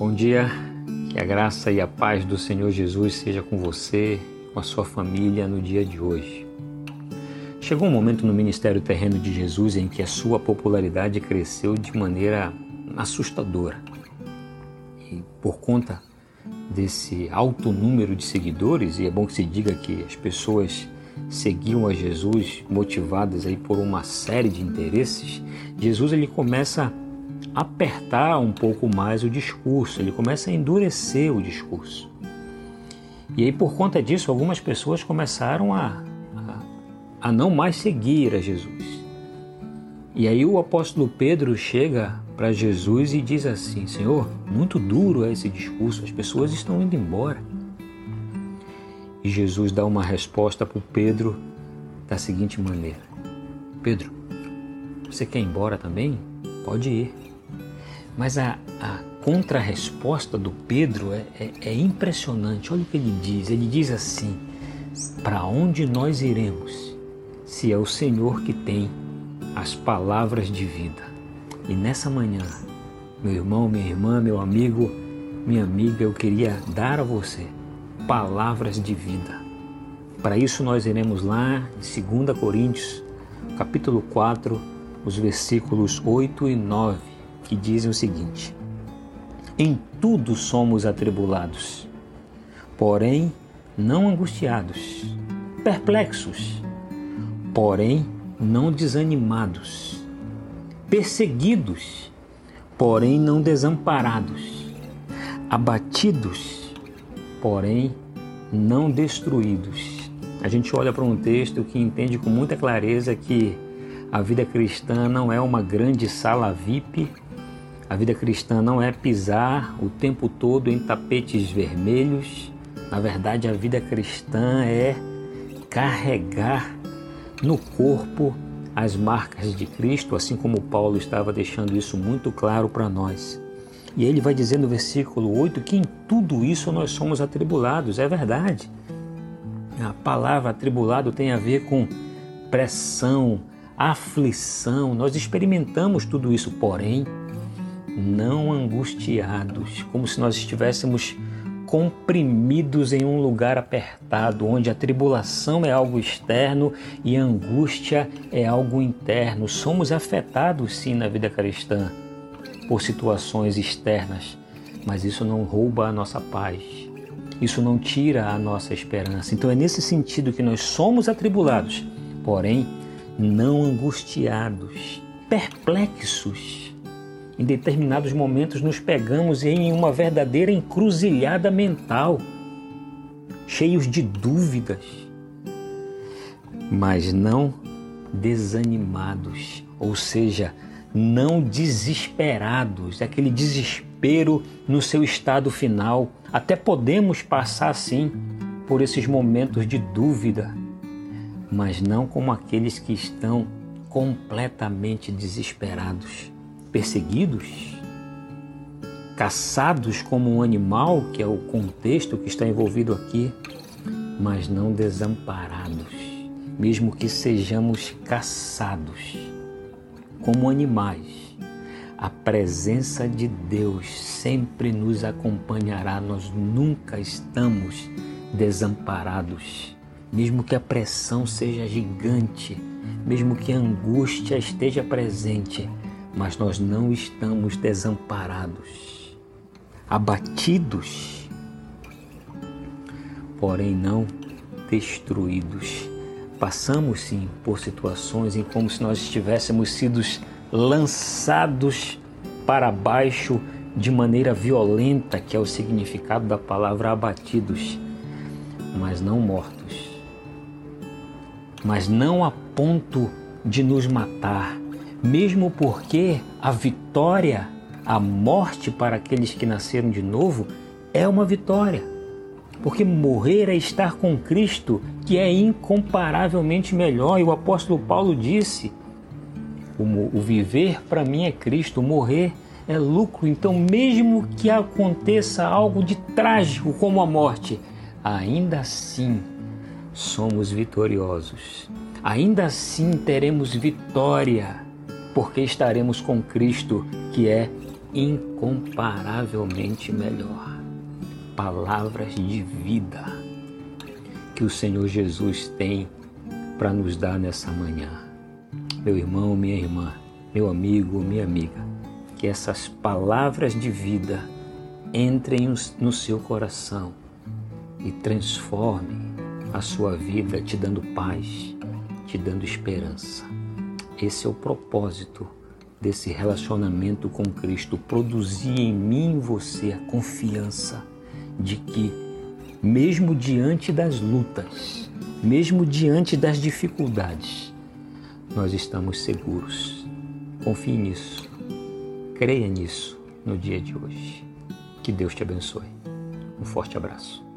Bom dia, que a graça e a paz do Senhor Jesus seja com você, com a sua família no dia de hoje. Chegou um momento no ministério terreno de Jesus em que a sua popularidade cresceu de maneira assustadora. E por conta desse alto número de seguidores, e é bom que se diga que as pessoas seguiam a Jesus motivadas aí por uma série de interesses, Jesus ele começa a apertar um pouco mais o discurso, ele começa a endurecer o discurso. E aí por conta disso, algumas pessoas começaram a, a, a não mais seguir a Jesus. E aí o apóstolo Pedro chega para Jesus e diz assim: Senhor, muito duro é esse discurso, as pessoas estão indo embora. E Jesus dá uma resposta para Pedro da seguinte maneira: Pedro, você quer ir embora também? Pode ir. Mas a, a contra-resposta do Pedro é, é, é impressionante. Olha o que ele diz: ele diz assim: Para onde nós iremos, se é o Senhor que tem as palavras de vida? E nessa manhã, meu irmão, minha irmã, meu amigo, minha amiga, eu queria dar a você palavras de vida. Para isso nós iremos lá em 2 Coríntios, capítulo 4, os versículos 8 e 9, que dizem o seguinte: Em tudo somos atribulados, porém não angustiados, perplexos, porém não desanimados, perseguidos, porém não desamparados, abatidos, porém não destruídos. A gente olha para um texto que entende com muita clareza que a vida cristã não é uma grande sala VIP, a vida cristã não é pisar o tempo todo em tapetes vermelhos. Na verdade, a vida cristã é carregar no corpo as marcas de Cristo, assim como Paulo estava deixando isso muito claro para nós. E ele vai dizer no versículo 8 que em tudo isso nós somos atribulados. É verdade. A palavra atribulado tem a ver com pressão, aflição. Nós experimentamos tudo isso, porém, não angustiados, como se nós estivéssemos comprimidos em um lugar apertado, onde a tribulação é algo externo e a angústia é algo interno. Somos afetados sim na vida cristã por situações externas, mas isso não rouba a nossa paz. Isso não tira a nossa esperança. Então é nesse sentido que nós somos atribulados, porém não angustiados, perplexos. Em determinados momentos nos pegamos em uma verdadeira encruzilhada mental, cheios de dúvidas, mas não desanimados, ou seja, não desesperados, aquele desespero no seu estado final. Até podemos passar sim por esses momentos de dúvida, mas não como aqueles que estão completamente desesperados, perseguidos, caçados como um animal, que é o contexto que está envolvido aqui, mas não desamparados, mesmo que sejamos caçados como animais. A presença de Deus sempre nos acompanhará, nós nunca estamos desamparados. Mesmo que a pressão seja gigante, mesmo que a angústia esteja presente, mas nós não estamos desamparados, abatidos, porém não destruídos Passamos sim por situações em como se nós estivéssemos sido lançados para baixo de maneira violenta, que é o significado da palavra abatidos, mas não mortos. Mas não a ponto de nos matar, mesmo porque a vitória, a morte para aqueles que nasceram de novo, é uma vitória porque morrer é estar com Cristo, que é incomparavelmente melhor. E o apóstolo Paulo disse: o, viver para mim é Cristo, morrer é lucro. Então, mesmo que aconteça algo de trágico como a morte, ainda assim somos vitoriosos. Ainda assim teremos vitória, porque estaremos com Cristo, que é incomparavelmente melhor. Palavras de vida que o Senhor Jesus tem para nos dar nessa manhã. Meu irmão, minha irmã, meu amigo, minha amiga, que essas palavras de vida entrem no seu coração e transformem a sua vida, te dando paz, te dando esperança. Esse é o propósito desse relacionamento com Cristo, produzir em mim e você a confiança de que, mesmo diante das lutas, mesmo diante das dificuldades, nós estamos seguros. Confie nisso, creia nisso no dia de hoje. Que Deus te abençoe. Um forte abraço.